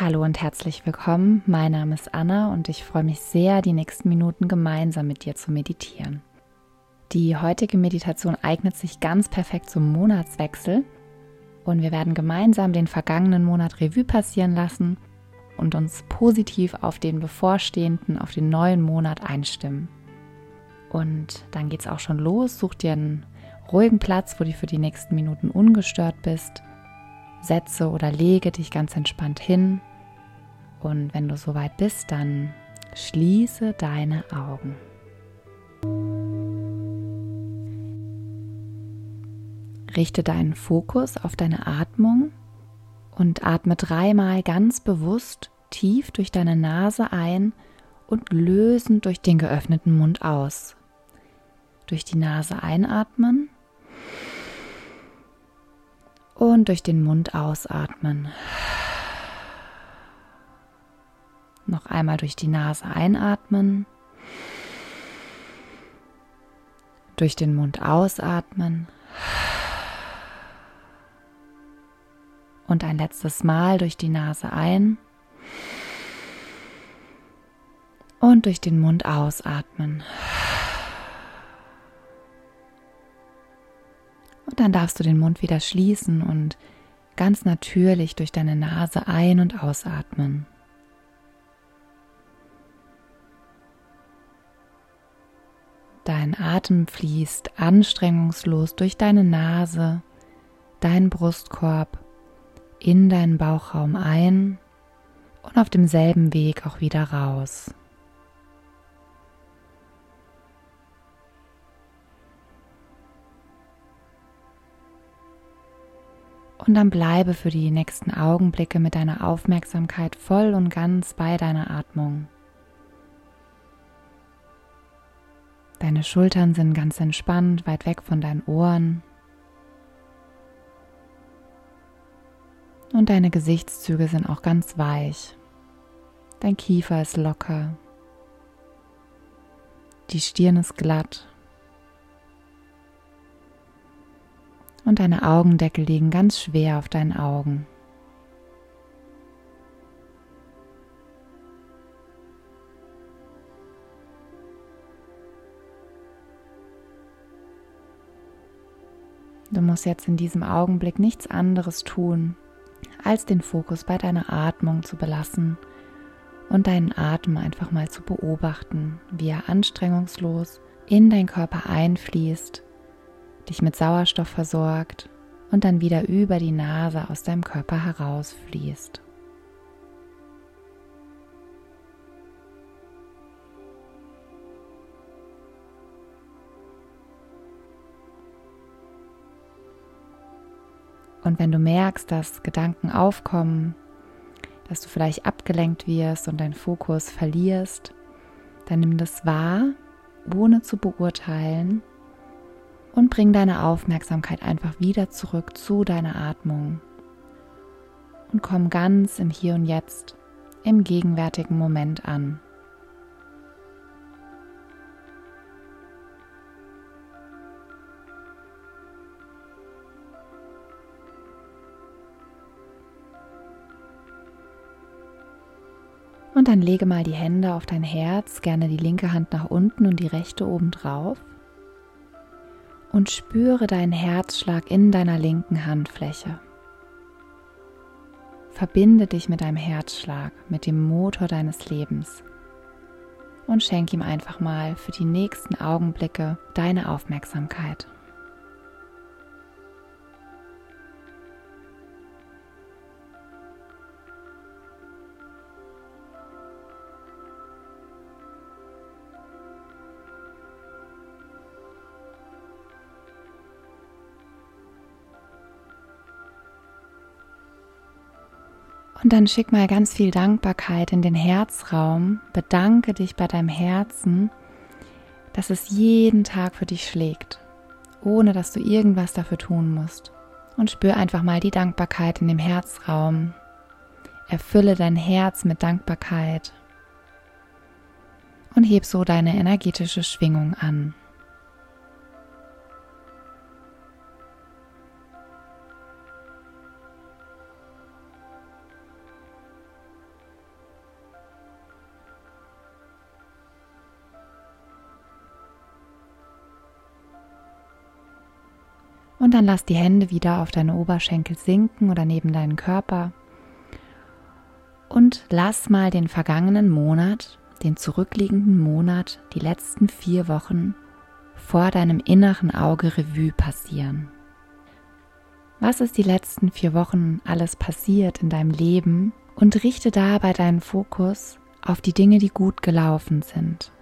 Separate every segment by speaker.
Speaker 1: Hallo und herzlich willkommen. Mein Name ist Anna und ich freue mich sehr, die nächsten Minuten gemeinsam mit dir zu meditieren. Die heutige Meditation eignet sich ganz perfekt zum Monatswechsel und wir werden gemeinsam den vergangenen Monat Revue passieren lassen und uns positiv auf den bevorstehenden, auf den neuen Monat einstimmen. Und dann geht es auch schon los. Such dir einen ruhigen Platz, wo du für die nächsten Minuten ungestört bist setze oder lege dich ganz entspannt hin. Und wenn du soweit bist, dann schließe deine Augen. Richte deinen Fokus auf deine Atmung und atme dreimal ganz bewusst tief durch deine Nase ein und lösend durch den geöffneten Mund aus. Durch die Nase einatmen und durch den Mund ausatmen. Noch einmal durch die Nase einatmen. Durch den Mund ausatmen. Und ein letztes Mal durch die Nase ein. Und durch den Mund ausatmen. Dann darfst du den Mund wieder schließen und ganz natürlich durch deine Nase ein- und ausatmen. Dein Atem fließt anstrengungslos durch deine Nase, deinen Brustkorb, in deinen Bauchraum ein und auf demselben Weg auch wieder raus. Und dann bleibe für die nächsten Augenblicke mit deiner Aufmerksamkeit voll und ganz bei deiner Atmung. Deine Schultern sind ganz entspannt, weit weg von deinen Ohren. Und deine Gesichtszüge sind auch ganz weich. Dein Kiefer ist locker. Die Stirn ist glatt. Und deine Augendeckel liegen ganz schwer auf deinen Augen. Du musst jetzt in diesem Augenblick nichts anderes tun, als den Fokus bei deiner Atmung zu belassen und deinen Atem einfach mal zu beobachten, wie er anstrengungslos in deinen Körper einfließt dich mit Sauerstoff versorgt und dann wieder über die Nase aus deinem Körper herausfließt. Und wenn du merkst, dass Gedanken aufkommen, dass du vielleicht abgelenkt wirst und deinen Fokus verlierst, dann nimm das wahr, ohne zu beurteilen und bring deine Aufmerksamkeit einfach wieder zurück zu deiner Atmung und komm ganz im Hier und Jetzt, im gegenwärtigen Moment an. Und dann lege mal die Hände auf dein Herz, gerne die linke Hand nach unten und die rechte oben drauf und spüre deinen Herzschlag in deiner linken Handfläche. Verbinde dich mit deinem Herzschlag, mit dem Motor deines Lebens und schenk ihm einfach mal für die nächsten Augenblicke deine Aufmerksamkeit. Und dann schick mal ganz viel Dankbarkeit in den Herzraum. Bedanke dich bei deinem Herzen, dass es jeden Tag für dich schlägt, ohne dass du irgendwas dafür tun musst. Und spür einfach mal die Dankbarkeit in dem Herzraum. Erfülle dein Herz mit Dankbarkeit und heb so deine energetische Schwingung an. Und dann lass die Hände wieder auf deine Oberschenkel sinken oder neben deinen Körper. Und lass mal den vergangenen Monat, den zurückliegenden Monat, die letzten vier Wochen vor deinem inneren Auge Revue passieren. Was ist die letzten vier Wochen alles passiert in deinem Leben und richte dabei deinen Fokus auf die Dinge, die gut gelaufen sind.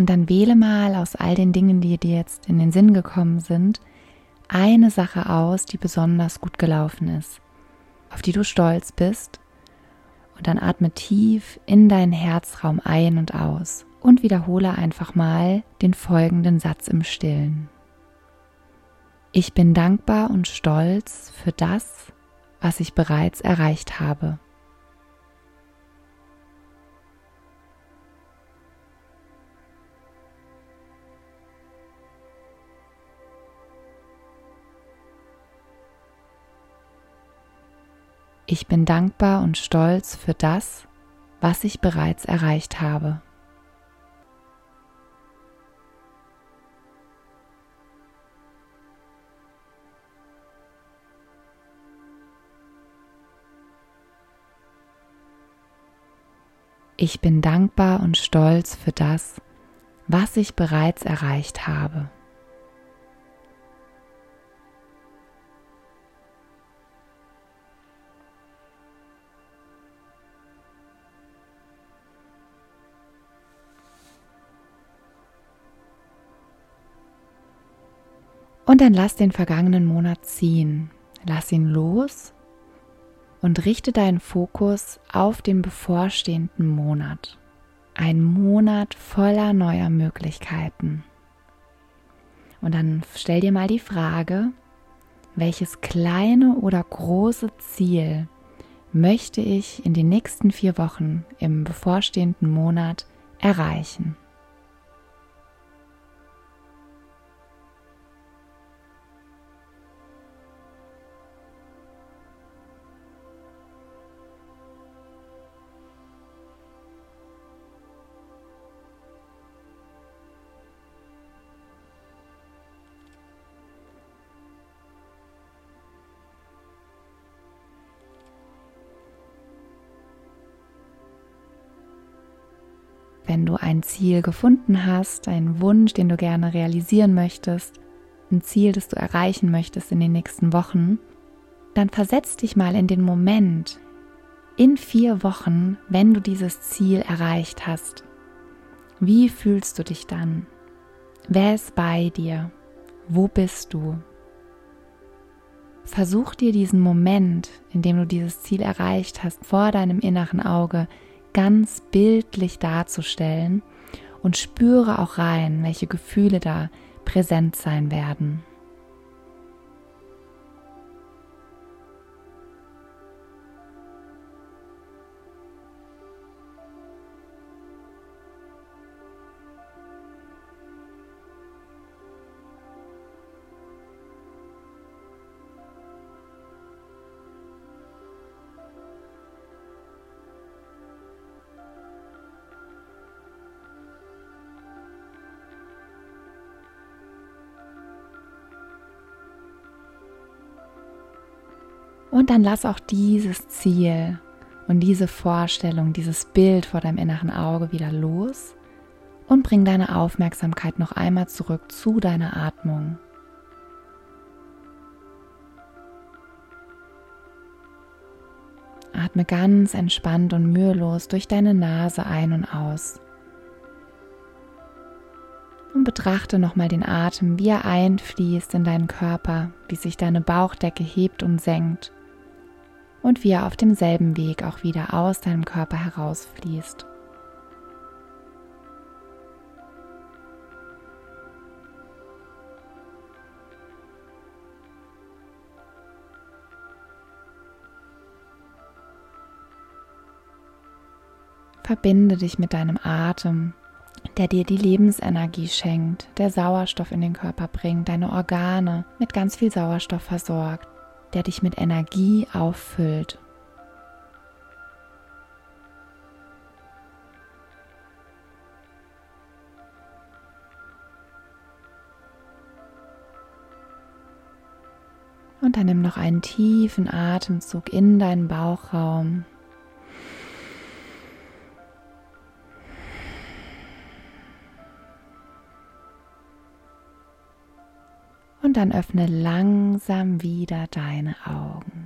Speaker 1: Und dann wähle mal aus all den Dingen, die dir jetzt in den Sinn gekommen sind, eine Sache aus, die besonders gut gelaufen ist, auf die du stolz bist. Und dann atme tief in deinen Herzraum ein und aus und wiederhole einfach mal den folgenden Satz im Stillen. Ich bin dankbar und stolz für das, was ich bereits erreicht habe. Ich bin dankbar und stolz für das, was ich bereits erreicht habe. Ich bin dankbar und stolz für das, was ich bereits erreicht habe. Und dann lass den vergangenen Monat ziehen. Lass ihn los und richte deinen Fokus auf den bevorstehenden Monat. Ein Monat voller neuer Möglichkeiten. Und dann stell dir mal die Frage, welches kleine oder große Ziel möchte ich in den nächsten vier Wochen im bevorstehenden Monat erreichen? Wenn du ein Ziel gefunden hast, einen Wunsch, den du gerne realisieren möchtest, ein Ziel, das du erreichen möchtest in den nächsten Wochen, dann versetz dich mal in den Moment, in vier Wochen, wenn du dieses Ziel erreicht hast. Wie fühlst du dich dann? Wer ist bei dir? Wo bist du? Versuch dir diesen Moment, in dem du dieses Ziel erreicht hast, vor deinem inneren Auge ganz bildlich darzustellen und spüre auch rein, welche Gefühle da präsent sein werden. Und dann lass auch dieses Ziel und diese Vorstellung, dieses Bild vor deinem inneren Auge wieder los und bring deine Aufmerksamkeit noch einmal zurück zu deiner Atmung. Atme ganz entspannt und mühelos durch deine Nase ein und aus. Und betrachte nochmal den Atem, wie er einfließt in deinen Körper, wie sich deine Bauchdecke hebt und senkt und wie er auf demselben Weg auch wieder aus deinem Körper herausfließt. Verbinde dich mit deinem Atem, der dir die Lebensenergie schenkt, der Sauerstoff in den Körper bringt, deine Organe mit ganz viel Sauerstoff versorgt, der dich mit Energie auffüllt. Und dann nimm noch einen tiefen Atemzug in deinen Bauchraum. Und dann öffne langsam wieder deine Augen.